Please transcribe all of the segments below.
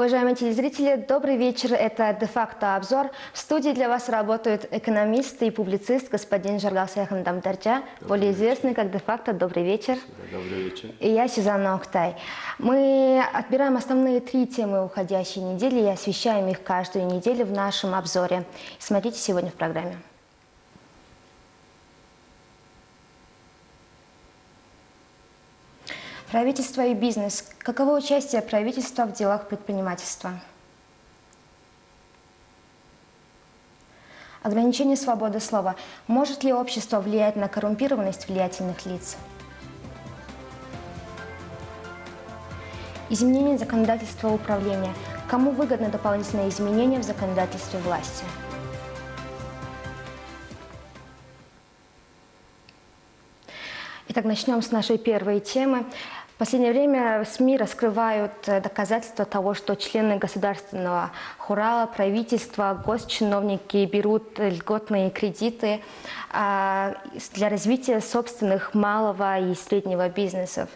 Уважаемые телезрители, добрый вечер. Это «Де-факто обзор». В студии для вас работают экономист и публицист господин Жаргалсайхан Дамбадаржаа, более известный как «Де-факто». Добрый вечер. Добрый вечер. И я Сюзанна Октай. Мы отбираем основные три темы уходящей недели и освещаем их каждую неделю в нашем обзоре. Смотрите сегодня в программе. Правительство и бизнес. Каково участие правительства в делах предпринимательства? Ограничение свободы слова. Может ли общество влиять на коррумпированность влиятельных лиц? Изменение законодательства управления. Кому выгодны дополнительные изменения в законодательстве власти? Итак, начнем с нашей первой темы. Последнее время СМИ раскрывают э, доказательства того, что члены государственного хурала, правительства, госчиновники берут льготные кредиты а, для развития собственных малого и среднего бизнесов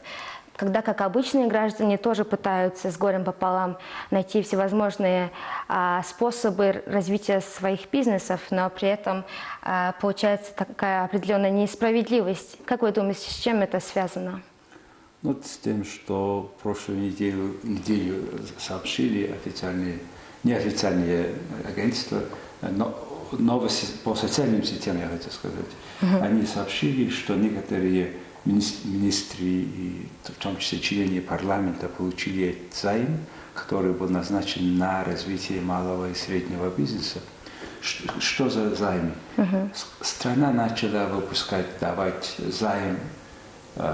когда, как обычные граждане, тоже пытаются с горем пополам найти всевозможные а, способы развития своих бизнесов, но при этом а, получается такая определенная несправедливость. Как вы думаете, с чем это связано? Ну, с тем, что прошлую неделю, неделю сообщили официальные, неофициальные агентства, но новости по социальным сетям, я хочу сказать, uh-huh. они сообщили, что некоторые министры, и в том числе члены парламента, получили займ, который был назначен на развитие малого и среднего бизнеса. Что, что за займы? Uh-huh. Страна начала выпускать, давать займ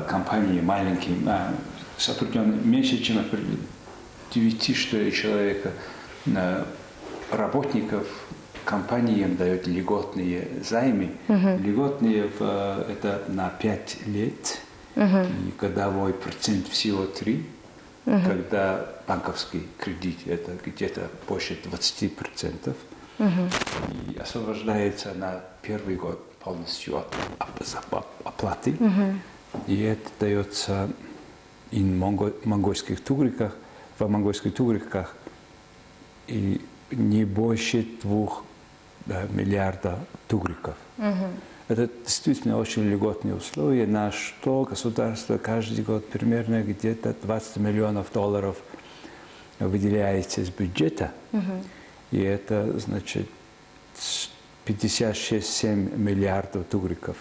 компании маленьким, э, сотрудникам меньше, чем 9 что ли, человека, э, работников компаниям дает льготные займы. Угу. Льготные в, э, это на 5 лет, угу. и годовой процент всего 3. Угу. Когда банковский кредит это где-то больше 20%. Угу. И освобождается на первый год полностью от оплаты. Угу. И это дается и в монгольских тугриках, в монгольских тугриках и не больше двух да, миллиарда тугриков. Угу. Это действительно очень льготные условия, на что государство каждый год примерно где-то 20 миллионов долларов выделяется из бюджета. Угу. И это, значит, 56-7 миллиардов тугриков.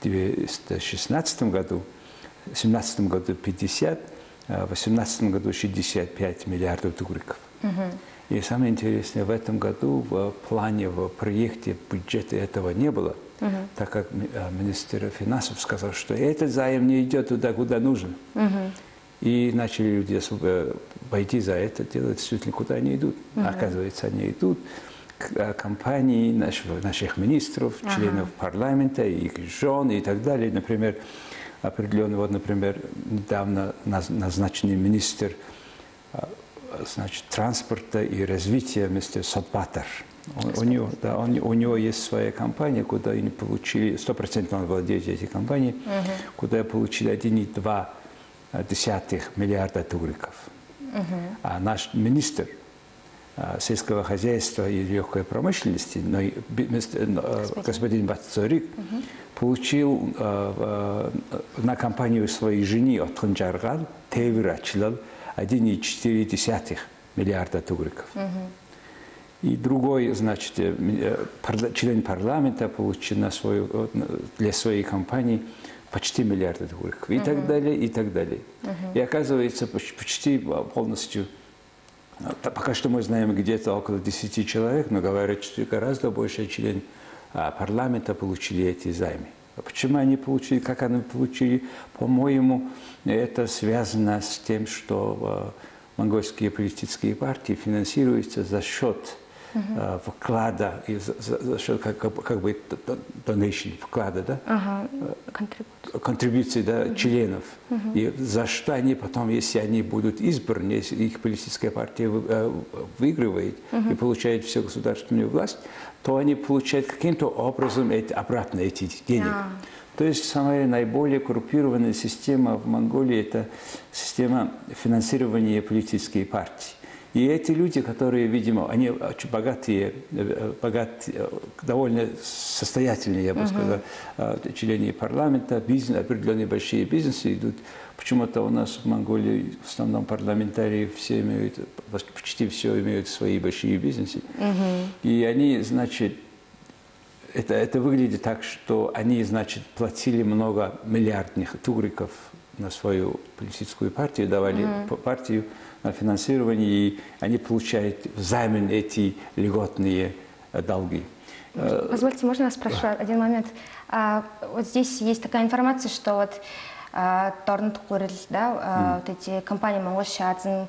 В 2016 году, в 2017 году 50, а в 2018 году 65 миллиардов тугриков. Угу. И самое интересное, в этом году в плане, в проекте бюджета этого не было, угу. так как э, министр финансов сказал, что этот займ не идет туда, куда нужно. Угу. И начали люди пойти за это делать, действительно, куда они идут. Угу. Оказывается, они идут э, компании наших, наших министров, ага. членов парламента, их жен и так далее. Например, определенный, вот, например, недавно назначенный министр э, значит, транспорта и развития мистер Сотбатер. У, у, него, да, он, у него есть своя компания, куда они получили, стопроцентно он владеет этой компанией, угу. куда получили 1,2 миллиарда тугриков. Угу. А наш министр сельского хозяйства и легкой промышленности, но, мистер, господин, господин Батцорик, угу. получил а, а, на компанию своей жены от Ханджаргал, Тевир Ачилал, 1,4 миллиарда тугриков. Угу. И другой, значит, э, э, член парламента получил на свою, для своей компании почти миллиард тугриков. И угу. так далее, и так далее. Угу. И оказывается, почти полностью Пока что мы знаем где-то около 10 человек, но говорят, что гораздо больше член а, парламента получили эти займы. А почему они получили, как они получили, по-моему, это связано с тем, что монгольские политические партии финансируются за счет uh вклада, и за, за, как, как, как бы donation, вклада, да? Ага, контрибуции. да, uh членов. uh И за что они потом, если они будут избраны, если их политическая партия выигрывает uh и получает всю государственную власть, то они получают каким-то образом эти, обратно эти деньги. Yeah. То есть самая наиболее коррумпированная система в Монголии – это система финансирования политической партии. И эти люди, которые, видимо, они очень богатые, э, богатые довольно состоятельные, я бы сказал, э, члены парламента, бизнес, определенные большие бизнесы идут. Почему-то у нас в Монголии в основном парламентарии все имеют, почти все имеют свои большие бизнесы. И они, значит, это, это выглядит так, что они, значит, платили много миллиардных тугриков на свою политическую партию, давали mm-hmm. партию на финансирование, и они получают взамен эти льготные э, долги. Э, Позвольте, можно я спрошу один момент? А, вот здесь есть такая информация, что вот Торнт Куриль, да, вот эти компании Монгошадзен,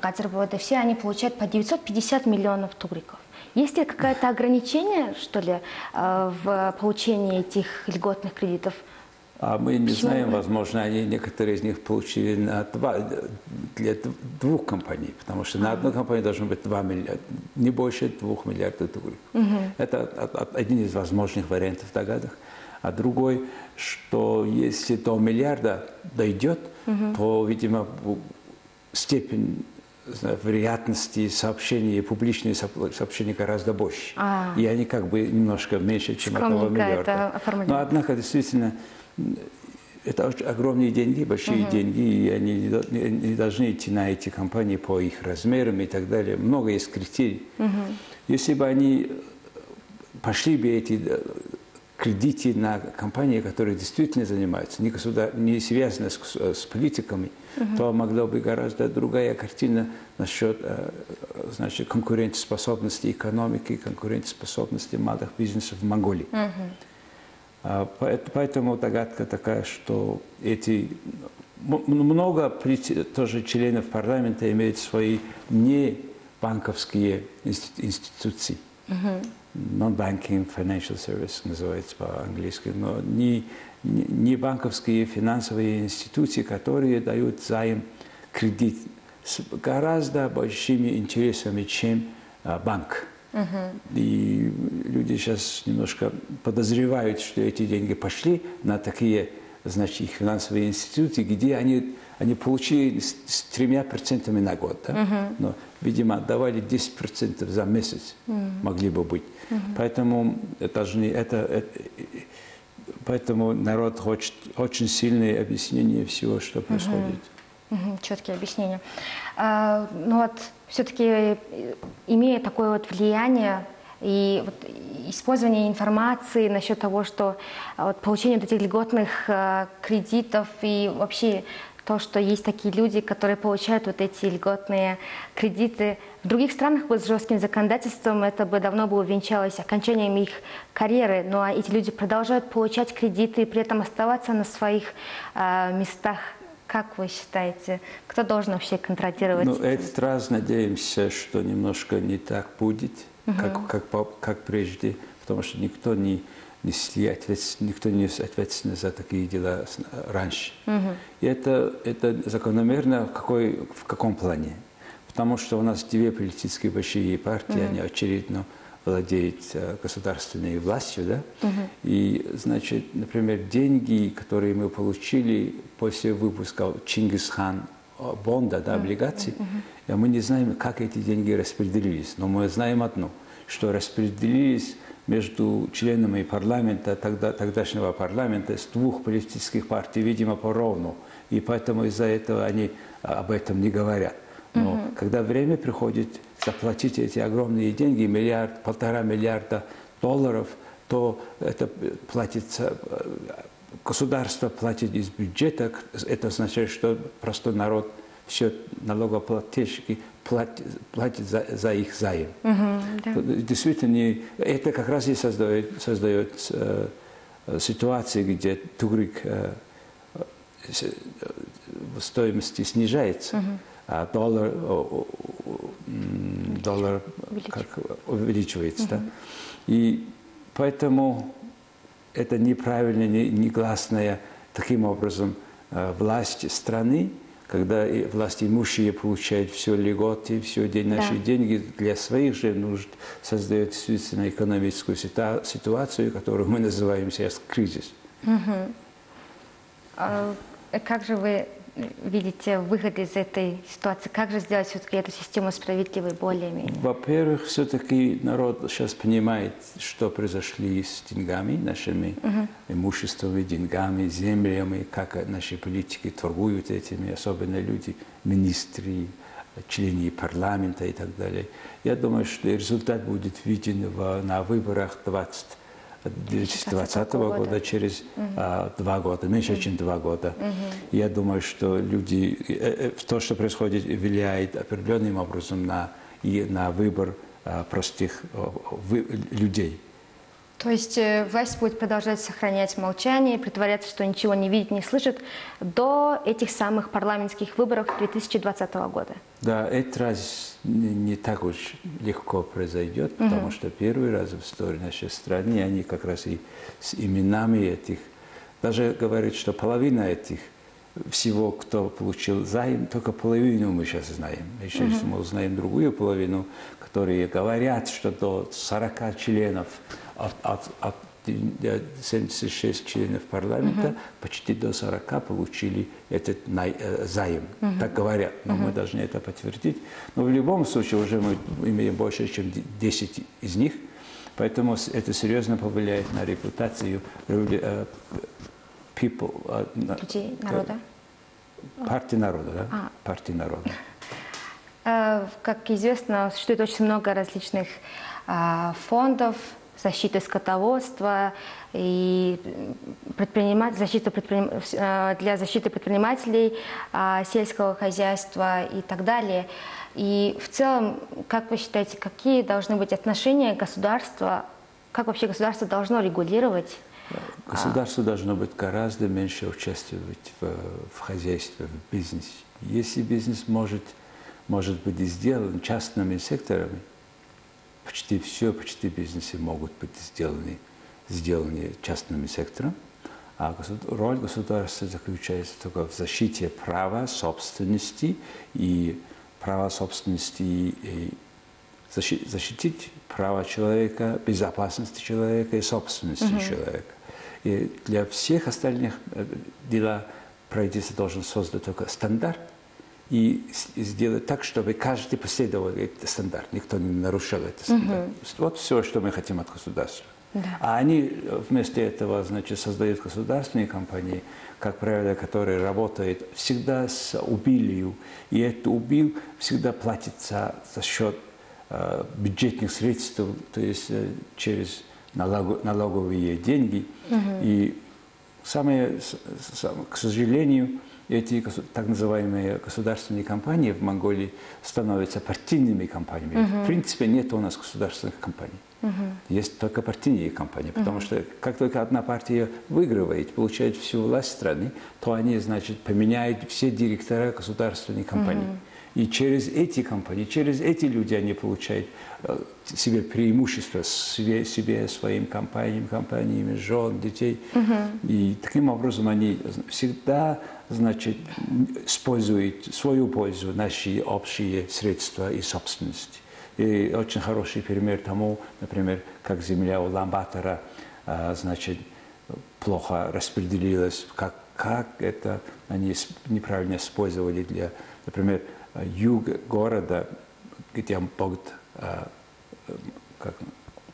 Газербоды, все они получают по 950 миллионов тугриков. Есть ли какое-то ограничение, что ли, э, в получении этих льготных кредитов? А мы не Почему? знаем, возможно, они некоторые из них получили на два, для двух компаний, потому что на одной компании должно быть 2 миллиарда, не больше 2 миллиардов долларов. Угу. Это один из возможных вариантов в догадах. А другой, что если до миллиарда дойдет, угу. то, видимо, степень вероятности сообщения, публичные сообщения гораздо больше. А. И они как бы немножко меньше, чем этого миллиарда. Но однако действительно это очень огромные деньги, большие угу. деньги, и они не должны идти на эти компании по их размерам и так далее. Много есть критерий. Угу. Если бы они пошли бы эти кредиты на компании, которые действительно занимаются, не, государ... не связаны с, с политиками, угу. то могла бы гораздо другая картина насчет э, значит, конкурентоспособности экономики, конкурентоспособности малых бизнесов в Монголии. Угу. Поэтому догадка такая, что эти много тоже членов парламента имеют свои не банковские институции. Non-banking financial service называется по-английски, но не, не банковские финансовые институции, которые дают займ, кредит с гораздо большими интересами, чем а, банк. И люди сейчас немножко подозревают, что эти деньги пошли на такие, значит, финансовые институты, где они, они получили с, тремя процентами на год. Да? Но, видимо, отдавали 10% за месяц, могли бы быть. Угу. Поэтому не это, это поэтому народ хочет очень сильное объяснение всего, что происходит. Угу. Угу, четкие объяснения. А, ну вот все-таки имея такое вот влияние и вот использование информации насчет того, что вот, получение вот этих льготных э, кредитов и вообще то, что есть такие люди, которые получают вот эти льготные кредиты. В других странах бы с жестким законодательством это бы давно бы увенчалось окончанием их карьеры, но эти люди продолжают получать кредиты и при этом оставаться на своих э, местах. Как вы считаете, кто должен вообще контролировать? Ну, этот раз надеемся, что немножко не так будет, угу. как, как, как прежде, потому что никто не несли ответственность, никто не нес ответственность за такие дела раньше. Угу. И это, это закономерно в, какой, в каком плане? Потому что у нас две политические большие партии, угу. они очередно владеют э, государственной властью, да? Угу. И, значит, например, деньги, которые мы получили после выпуска Чингисхан э, бонда, да, облигаций, угу. мы не знаем, как эти деньги распределились, но мы знаем одно, что распределились между членами парламента, тогда, тогдашнего парламента, с двух политических партий, видимо, поровну. И поэтому из-за этого они об этом не говорят. Но угу. когда время приходит заплатить эти огромные деньги, миллиард, полтора миллиарда долларов, то это платится, государство платит из бюджета. Это означает, что простой народ, все налогоплательщики платит, платит за, за их займ. Угу, да. Действительно, это как раз и создает, создает э, ситуации, где тугрик э, э, в стоимости снижается, угу. А доллар, доллар как увеличивается. Угу. Да? И поэтому это неправильно, негласная таким образом э, власть страны, когда власть имущие получают все льготы, все день, наши да. деньги для своих же нужд, создает действительно экономическую ситуацию, которую мы называем сейчас кризис. Угу. А как же вы видите выход из этой ситуации? Как же сделать все-таки эту систему справедливой более-менее? Во-первых, все-таки народ сейчас понимает, что произошли с деньгами, нашими имуществами, деньгами, землями, как наши политики торгуют этими, особенно люди, министры, члены парламента и так далее. Я думаю, что результат будет виден в, на выборах 20 2020 года, года. через а, два года, меньше, чем два года. Я думаю, что люди, э, э, то, что происходит, влияет определенным образом на, и на выбор а, простых а, вы- людей. То есть э, власть будет продолжать сохранять молчание, притворяться, что ничего не видит, не слышит до этих самых парламентских выборов 2020 года. Да, этот раз не, так уж легко произойдет, потому что первый раз в истории нашей страны они как раз и с именами этих, даже говорят, что половина этих всего, кто получил займ, только половину мы сейчас знаем. Еще если мы узнаем другую половину, которые говорят, что до 40 членов от, от, от 76 членов парламента, почти до 40 получили этот най- э, займ. Так говорят, но мы должны это подтвердить. Но в любом случае уже мы имеем больше, чем 10 из них, поэтому это серьезно повлияет на репутацию э, people, э, Людей, народа. партии народа, да? А. Партии народа. Э, Как известно, существует очень много различных фондов защиты скотоводства и предприниматель, защиты предприним- э, для защиты предпринимателей а, сельского хозяйства и так далее. И в целом, как вы считаете, какие должны быть отношения государства, как вообще государство должно регулировать Государство должно быть гораздо меньше участвовать в, в хозяйстве, в бизнесе. Если бизнес может, может быть сделан частными секторами, почти все, почти бизнесы могут быть сделаны, сделаны частным сектором, а роль государства заключается только в защите права собственности и права собственности и защи- защитить права человека, безопасность человека и собственности человека. И для всех остальных э, дела правительство должен создать только стандарт и сделать так, чтобы каждый последовал этот стандарт, никто не нарушал этот стандарт. Вот все, что мы хотим от государства. А они э, вместо этого, значит, создают государственные компании, как правило, которые работают всегда с убылью. И этот убил всегда платится за счет э, бюджетных средств, то есть э, через налого- налоговые деньги. И самое, с- с- к сожалению, эти так называемые государственные компании в Монголии становятся партийными компаниями. В принципе, нет у нас государственных компаний. Есть только партийные компании, потому что как только одна партия выигрывает, получает всю власть страны, то они, значит, поменяют все директора государственной компании. И через эти компании, через эти люди они получают э, себе преимущество себе, себе, своим компаниям, компаниями, жен, детей. И таким образом они всегда, значит, используют в свою пользу наши общие средства и собственности. И очень хороший пример тому, например, как земля у Ламбатора, а, значит, плохо распределилась, как, как это они неправильно использовали для, например, юг города, где Богд, а, как,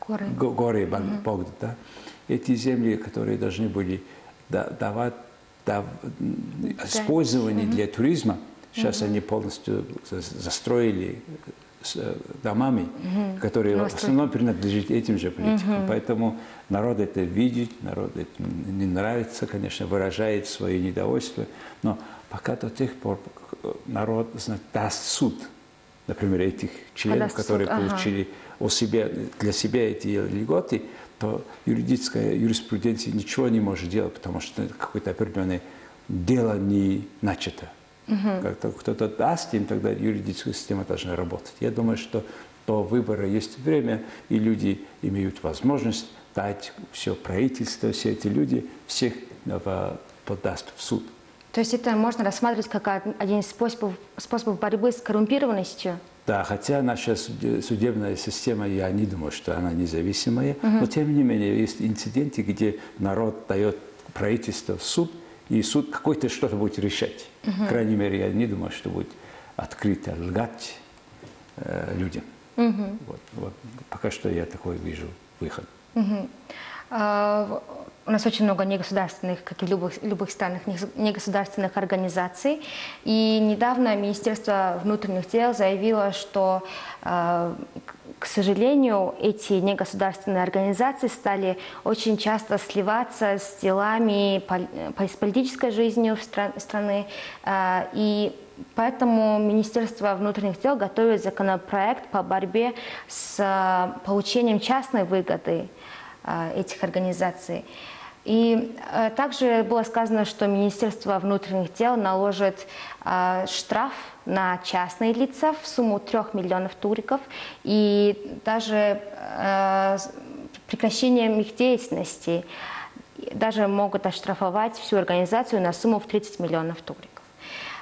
горы? Го- горы Богд, да? эти земли, которые должны были да- давать м, использование для туризма, сейчас они полностью за- застроили э, домами, которые в Новостройки. основном принадлежат этим же политикам. Поэтому народ это видит, народ это не нравится, конечно, выражает свое недовольство, но пока до тех пор э, народ знает, даст суд, например, этих членов, суд, которые ага. получили у себя, для себя эти льготы, то юридическая юриспруденция ничего не может делать, потому что какое-то определенное дело не начато. Как-то кто-то даст им, тогда юридическая система должна работать. Я думаю, что до выбора есть время, и люди имеют возможность дать все правительство, все эти люди, всех в- подаст в суд. То есть это можно рассматривать как од- один из способов, способов борьбы с коррумпированностью? Да, хотя наша суде- судебная система, я не думаю, что она независимая, но тем не менее есть инциденты, где народ дает правительство в суд, и суд какой-то что-то будет решать. Угу. По крайней мере, я не думаю, что будет открыто лгать э, людям. Угу. Вот, вот, пока что я такой вижу выход. Угу. А, у нас очень много негосударственных, как и в любых, любых странах, негосударственных организаций. И недавно Министерство внутренних дел заявило, что, а, к сожалению, эти негосударственные организации стали очень часто сливаться с делами, с политической жизнью страны. А, и Поэтому Министерство внутренних дел готовит законопроект по борьбе с получением частной выгоды этих организаций. И э, также было сказано, что Министерство внутренних дел наложит э, штраф на частные лица в сумму 3 миллионов туриков и даже прекращением их деятельности даже могут оштрафовать всю организацию на сумму в 30 миллионов туриков.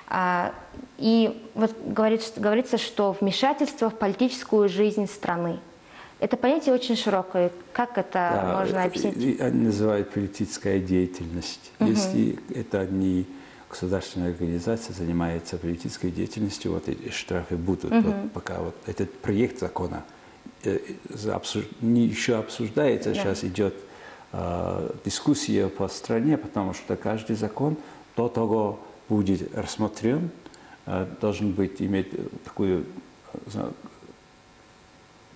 А, и вот говорится, что вмешательство в политическую жизнь страны – это понятие очень широкое. Как это да, можно объяснить? Они называют политическая деятельность. Угу. Если это не государственная организация занимается политической деятельностью, вот эти штрафы будут. Угу. Вот пока вот этот проект закона э, не еще обсуждается, да. сейчас идет э, дискуссия по стране, потому что каждый закон до того будет рассмотрен, э, должен быть иметь такую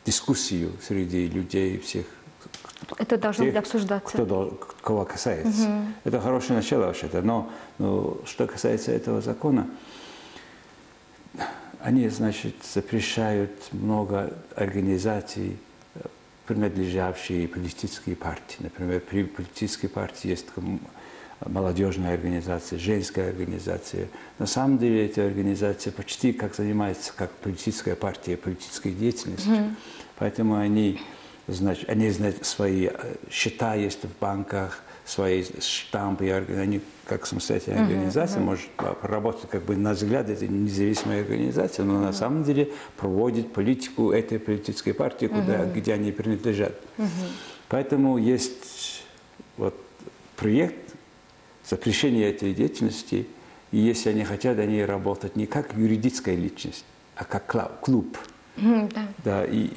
дискуссию среди людей всех. Это должно тех, быть обсуждаться. Кто, кого касается. Угу. Это хорошее начало вообще-то. Но, но что касается этого закона, они, значит, запрещают много организаций, принадлежавшие политической партии. Например, при политической партии есть молодежная организация, женская организация. На самом деле эти организации почти как занимаются как политическая партия, политической деятельностью. Mm-hmm. Поэтому они, значит, они знают свои э, счета есть в банках, свои штампы, они как самостоятельная организация, uh-huh. может работать как бы на взгляд, это независимая организация, но uh-huh. на самом деле проводит политику этой политической партии, куда, uh-huh. где они принадлежат. Uh-huh. Поэтому есть вот проект запрещения этой деятельности, и если они хотят, они работать не как юридическая личность, а как клуб. Да. да. И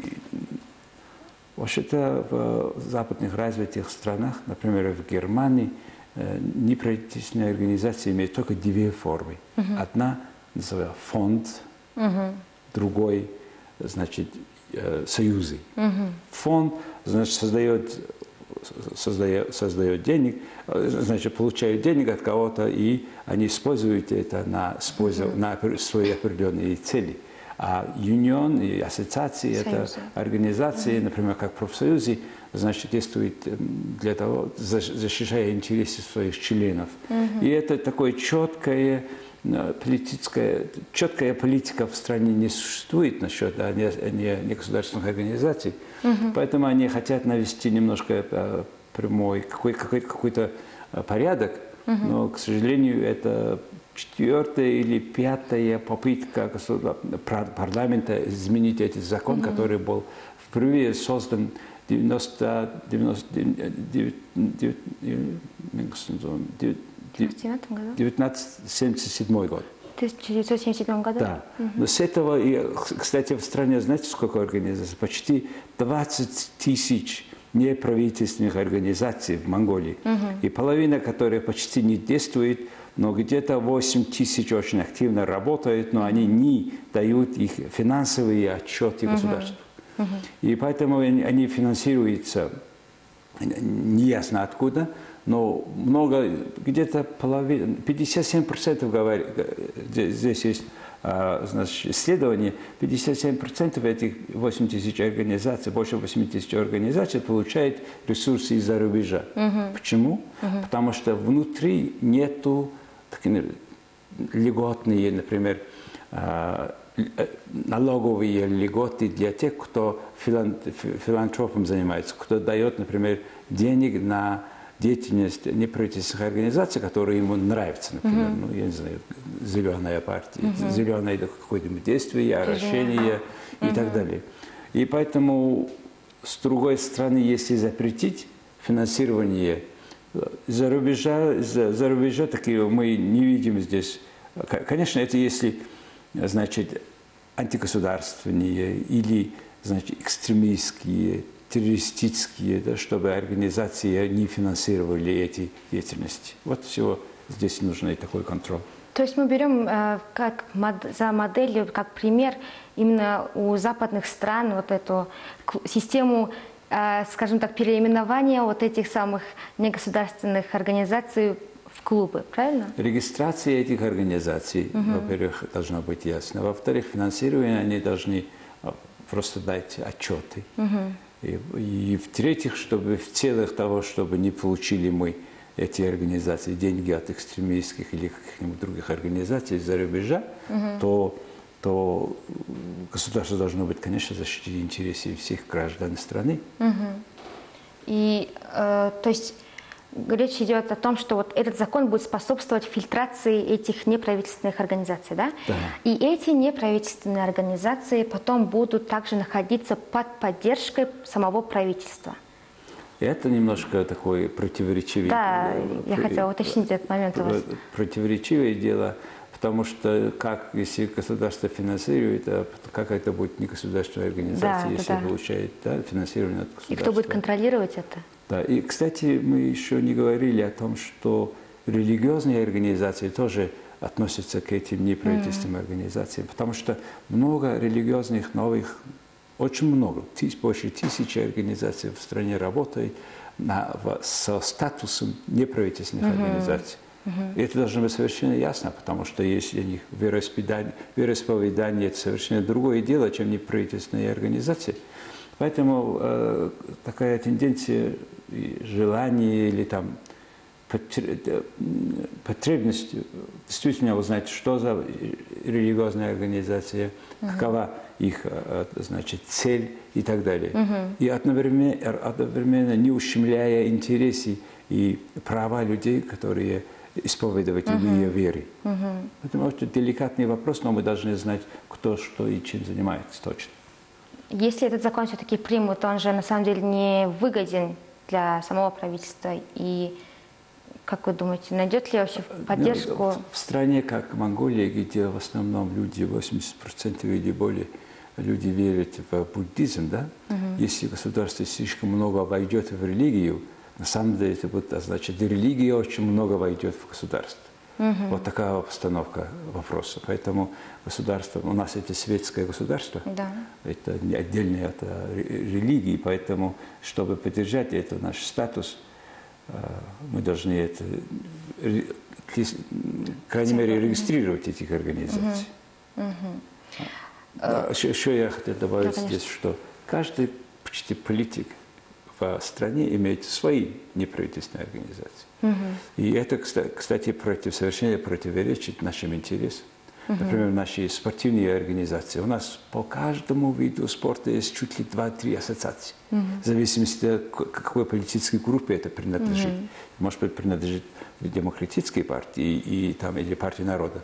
вообще-то в западных развитых странах, например, в Германии, э, неправительственные организации имеют только две формы. Mm-hmm. Одна называется фонд, mm-hmm. другой, значит, э, союзы. Mm-hmm. Фонд, значит, создает создает, создает денег, э, значит, получают денег от кого-то, и они используют это на, mm-hmm. на свои определенные цели. А юнион и ассоциации, это организации, например, как профсоюзы, значит, действуют для того, защищая интересы своих членов. И это такое четкое э, политическая, четкая политика в стране не существует насчет а не, не, не государственных организаций. Угу. Поэтому они хотят навести немножко э, прямой какой, какой, какой-то э, порядок, угу. но, к сожалению, это четвертая или пятая попытка парламента изменить этот закон, угу. который был впервые создан в 90, 90, 1977 год. 1977 году? Да. Угу. Но с этого, кстати, в стране, знаете, сколько организаций? Почти 20 тысяч неправительственных организаций в Монголии. Угу. И половина, которая почти не действует, но где-то 8 тысяч очень активно работают, но они не дают их финансовые отчеты государству. Угу. И поэтому они финансируются неясно откуда, но много, где-то половина, 57% говорят, здесь есть а, значит, исследование, 57% этих 8 тысяч организаций, больше 8 тысяч организаций получают ресурсы из-за рубежа. Угу. Почему? Угу. Потому что внутри нету такие льготные, например, налоговые льготы для тех, кто филантропом занимается, кто дает, например, денег на деятельность неправительственных организаций, которые ему нравятся, например, mm-hmm. ну, я не знаю, зеленая партия, mm-hmm. зеленое какое-нибудь действие, орошение mm-hmm. и так далее. И поэтому, с другой стороны, если запретить финансирование За рубежа, за, за рубежа такие мы не видим здесь. Конечно, это если, значит, антигосударственные или, значит, экстремистские, террористические, да, чтобы организации не финансировали эти деятельности. Вот всего здесь нужен и такой контроль. То есть мы берем э, как мод- за моделью, как пример именно у западных стран вот эту систему, скажем так, переименования вот этих самых негосударственных организаций в клубы, правильно? Регистрация этих организаций, во-первых, должна быть ясна. Во-вторых, финансирование они должны а, просто дать отчеты. И, и в-третьих, чтобы в целях того, чтобы не получили мы эти организации деньги от экстремистских или каких-нибудь других организаций из-за рубежа, то, то государство должно быть, конечно, защитить интересы всех граждан страны. И э, то есть речь идет о том, что вот этот закон будет способствовать фильтрации этих неправительственных организаций, да? Да. И эти неправительственные организации потом будут также находиться под поддержкой самого правительства. Это немножко такой противоречивый... Да, я хотела уточнить этот момент у вас. Противоречивое дело, потому что как, если государство финансирует, а как это будет негосударственная организация, Да, если да, получает да, финансирование от И государства. кто будет контролировать это? Да, и, кстати, мы еще не говорили о том, что религиозные организации тоже относятся к этим неправительственным организациям, потому что много религиозных новых, очень много, тыс- больше тысячи организаций в стране работает на, в- со статусом неправительственных организаций. И это должно быть совершенно ясно, потому что если у них вероисповедание, вероисповедание это совершенно другое дело, чем неправительственные организации. Поэтому э, такая тенденция, желание или там э, потребность действительно узнать, что за религиозная организация, какова их э, значит, цель и так далее. И одновременно, одновременно не ущемляя интересы и права людей, которые исповедователи веры. Это очень деликатный вопрос, но мы должны знать, кто что и чем занимается точно. Если этот закон все-таки примут, он же на самом деле не выгоден для самого правительства. И как вы думаете, найдет ли вообще поддержку? Ну, в, стране, как Монголия, где в основном люди, 80% или более, люди верят в буддизм, да? Если государство слишком много войдет в религию, на самом деле это будет означать, религия очень много войдет в государство. Вот такая обстановка вопроса. Поэтому государство, у нас это светское государство, Да. это не отдельное от э, ре- религии, поэтому, чтобы поддержать это наш статус, э, мы должны это, крайней мере, регистрировать этих организаций. Да, еще, еще я хотел добавить Да, конечно. здесь, что каждый почти политик в стране имеет свои неправительственные организации. И это, кста- кстати, против, совершенно противоречит нашим интересам. Например, наши спортивные организации. У нас по каждому виду спорта есть чуть ли два-три ассоциации. В зависимости от какой политической группе это принадлежит. Может быть, принадлежит демократической партии и, там, или партии народа,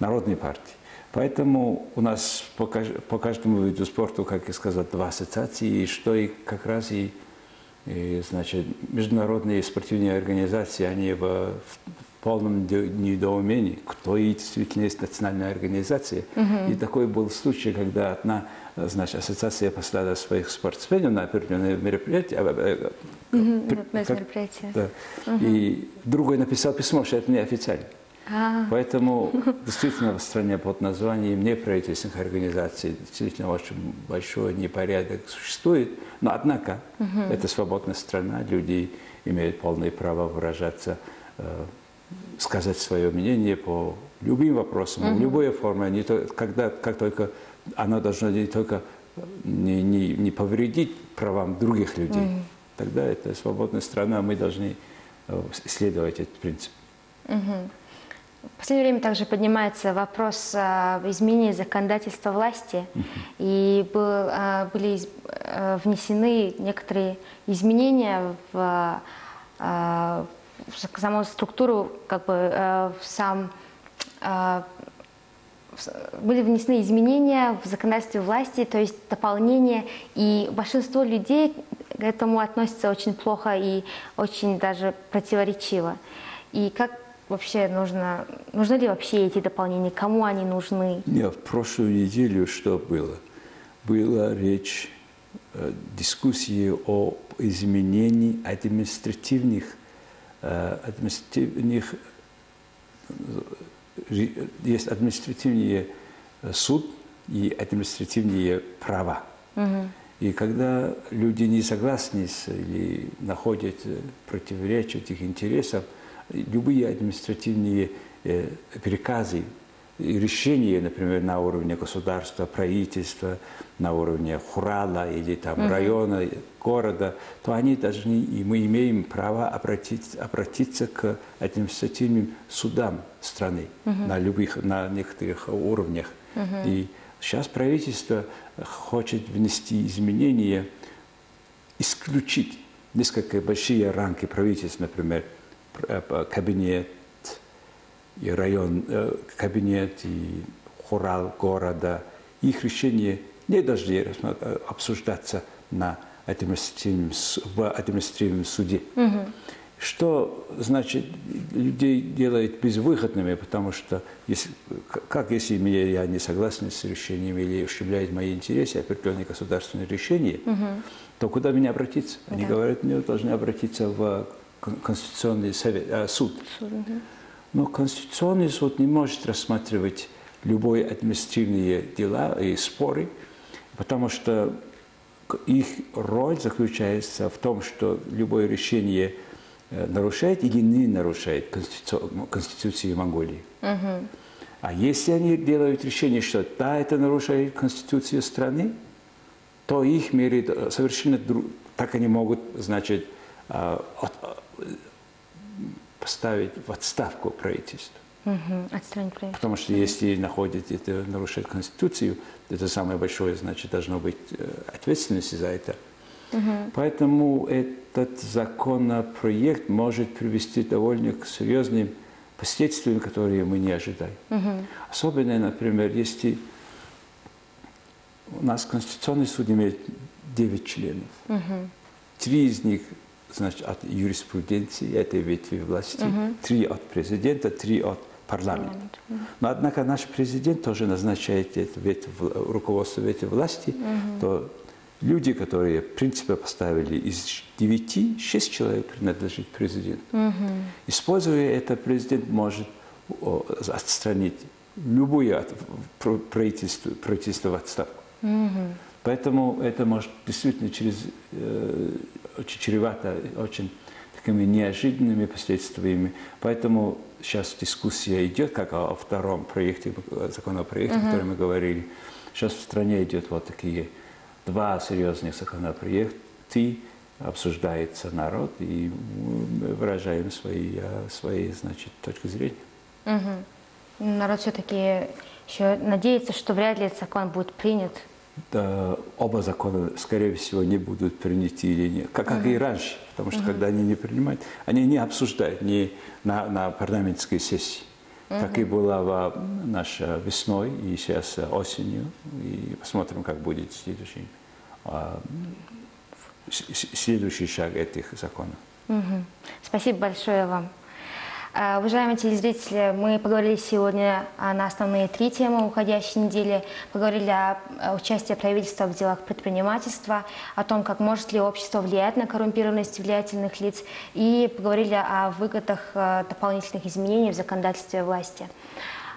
народной партии. Поэтому у нас по, по каждому виду спорта, как я сказал, два ассоциации, и что и как раз и, и, значит, международные спортивные организации, они в, в полном недоумении, кто и действительно есть национальная организация. И такой был случай, когда одна значит, ассоциация послала своих спортсменов на пр- вот на как- мероприятие. да. И другой написал письмо, что это неофициально. А, Поэтому действительно в стране под названием неправительственных организаций действительно очень большой непорядок существует. Но однако это свободная страна, люди имеют полное право выражаться, э, сказать свое мнение по любым вопросам, в любой форме, не то, когда, как только оно должно не только не, не, не повредить правам других людей. Тогда это свободная страна, мы должны э, исследовать этот принцип. В последнее время также поднимается вопрос а, изменения законодательства власти, и был, а, были а, внесены некоторые изменения в, в саму структуру, как бы в сам были внесены изменения в законодательстве власти, то есть дополнения, и большинство людей к этому относятся очень плохо и очень даже противоречиво. И как вообще нужно, нужны ли вообще эти дополнения, кому они нужны? Нет, в прошлую неделю что было? Была речь, э, дискуссии о изменении административных, э, административных э, есть административный суд и административные права. Угу. И когда люди не согласны с, или находят противоречия этих интересов, любые административные э, приказы и решения, например, на уровне государства, правительства, на уровне хурала или там района, города, то они должны, и мы имеем право обратиться, обратиться к административным судам страны на любых, на некоторых уровнях. И сейчас правительство хочет внести изменения, исключить несколько большие рамки правительства, например, кабинет и район, э, кабинет и хурал города, их решения не должны э, обсуждаться на административном, в административном суде. Угу. Что значит людей делает безвыходными, потому что если, как если я не согласен с решением или ущемляет мои интересы определенные государственные решения, угу. то куда мне обратиться? Они да. говорят, мне должны обратиться в Конституционный совет, э, суд. суд угу. Но Конституционный суд не может рассматривать любые административные дела и споры, потому что их роль заключается в том, что любое решение э, нарушает или не нарушает Конституцию, Конституцию Монголии. Угу. А если они делают решение, что да, это нарушает Конституцию страны, то их меряют совершенно друг... так они могут, значит, э, поставить в отставку правительство. Угу, отстранить правительство. Потому что если находит это нарушает Конституцию, это самое большое, значит, должно быть э, ответственность за это. Угу. Поэтому этот законопроект может привести довольно к серьезным последствиям, которые мы не ожидаем. Угу. Особенно, например, если у нас Конституционный суд имеет 9 членов. Угу. Три из них значит, от юриспруденции этой ветви власти, угу. три от президента, три от парламента. Но однако наш президент тоже назначает эту ветвь, руководство ветви власти, угу. то люди, которые в принципе поставили из девяти, шесть человек принадлежит президенту. Угу. Используя это, президент может отстранить любое правительство, правительство в отставку. Угу. Поэтому это может действительно через э, очень чревато очень такими неожиданными последствиями. Поэтому сейчас дискуссия идет, как о, втором проекте, законопроекте, uh-huh. о котором мы говорили. Сейчас в стране идет вот такие два серьезных законопроекта, обсуждается народ, и мы выражаем свои, э, свои значит, точки зрения. Угу. Народ все-таки еще надеется, что вряд ли этот закон будет принят да, оба закона, скорее всего, не будут приняты или нет. Как, как и раньше, потому что когда они не принимают, они не обсуждают не на, на парламентской сессии. Так и было в, наша весной и сейчас осенью. И посмотрим, как будет следующий, а, следующий шаг этих законов. Угу. Спасибо большое вам. А, уважаемые телезрители, мы поговорили сегодня на основные три темы уходящей недели. Поговорили о участии правительства в делах предпринимательства, о том, как может ли общество влиять на коррумпированность влиятельных лиц и поговорили о выгодах э, дополнительных изменений в законодательстве власти.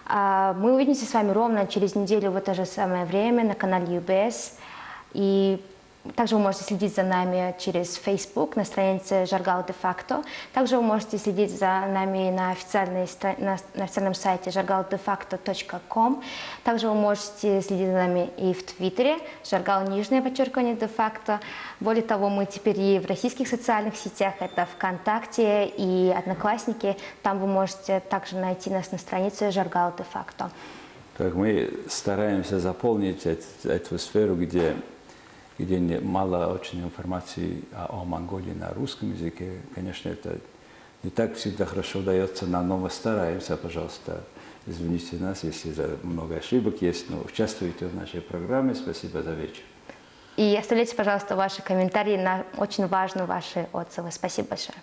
А, мы увидимся с вами ровно через неделю в это же самое время на канале UBS. И также вы можете следить за нами через Facebook на странице Жаргал де факто. Также вы можете следить за нами на, официальной, на, на официальном сайте жаргалдефакто.ком. Также вы можете следить за нами и в Твиттере, Жаргал нижнее подчеркивание де факто. Более того, мы теперь и в российских социальных сетях, это ВКонтакте и Одноклассники. Там вы можете также найти нас на странице Жаргал де факто. Так, мы стараемся заполнить эту, эту сферу, где где мало очень информации о, Монголии на русском языке. Конечно, это не так всегда хорошо удается, но мы стараемся, пожалуйста, извините нас, если за много ошибок есть, но участвуйте в нашей программе. Спасибо за вечер. И оставляйте, пожалуйста, ваши комментарии. На очень важны ваши отзывы. Спасибо большое.